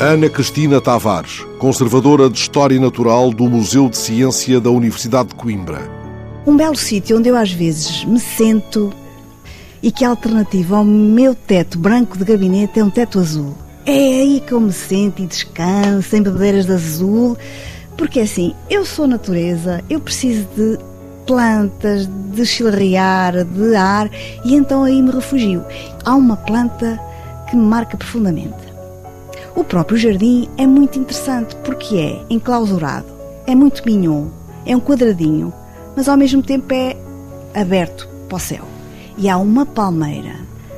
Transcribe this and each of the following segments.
Ana Cristina Tavares, conservadora de História Natural do Museu de Ciência da Universidade de Coimbra. Um belo sítio onde eu às vezes me sento e que a alternativa ao meu teto branco de gabinete é um teto azul. É aí que eu me sento e descanso em bebedeiras de azul, porque assim, eu sou natureza, eu preciso de plantas, de chilrear, de ar, e então aí me refugio. Há uma planta que me marca profundamente. O próprio jardim é muito interessante porque é enclausurado, é muito mignon, é um quadradinho, mas ao mesmo tempo é aberto para o céu. E há uma palmeira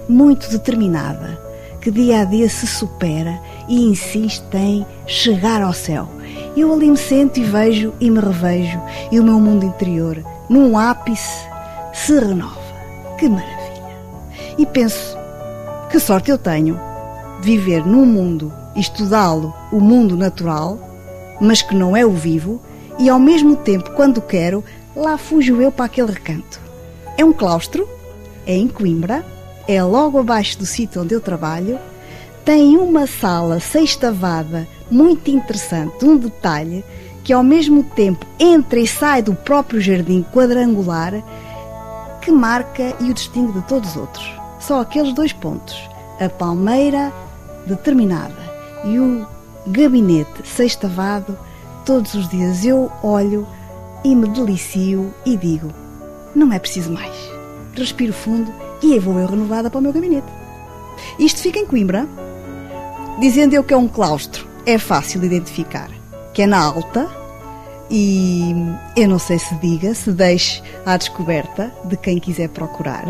muito determinada que dia a dia se supera e insiste em chegar ao céu. Eu ali me sento e vejo e me revejo e o meu mundo interior, num ápice, se renova. Que maravilha! E penso, que sorte eu tenho viver num mundo estudá-lo, o mundo natural, mas que não é o vivo, e ao mesmo tempo, quando quero, lá fujo eu para aquele recanto. É um claustro, é em Coimbra, é logo abaixo do sítio onde eu trabalho, tem uma sala sextavada muito interessante, um detalhe que ao mesmo tempo entra e sai do próprio jardim quadrangular que marca e o distingue de todos os outros. Só aqueles dois pontos, a palmeira determinada e o gabinete sextavado, todos os dias eu olho e me delicio e digo: não é preciso mais. Respiro fundo e aí vou eu renovada para o meu gabinete. Isto fica em Coimbra, dizendo eu que é um claustro, é fácil identificar, que é na alta e eu não sei se diga, se deixe à descoberta de quem quiser procurar.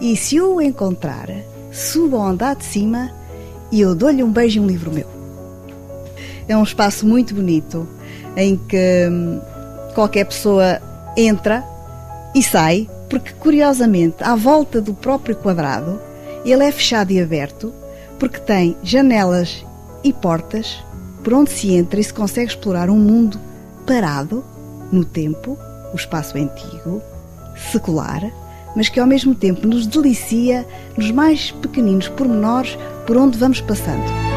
E se o encontrar, suba ao andar de cima e eu dou-lhe um beijo e um livro meu. É um espaço muito bonito em que hum, qualquer pessoa entra e sai, porque curiosamente, à volta do próprio quadrado, ele é fechado e aberto, porque tem janelas e portas por onde se entra e se consegue explorar um mundo parado no tempo, o espaço é antigo, secular, mas que ao mesmo tempo nos delicia nos mais pequeninos pormenores por onde vamos passando.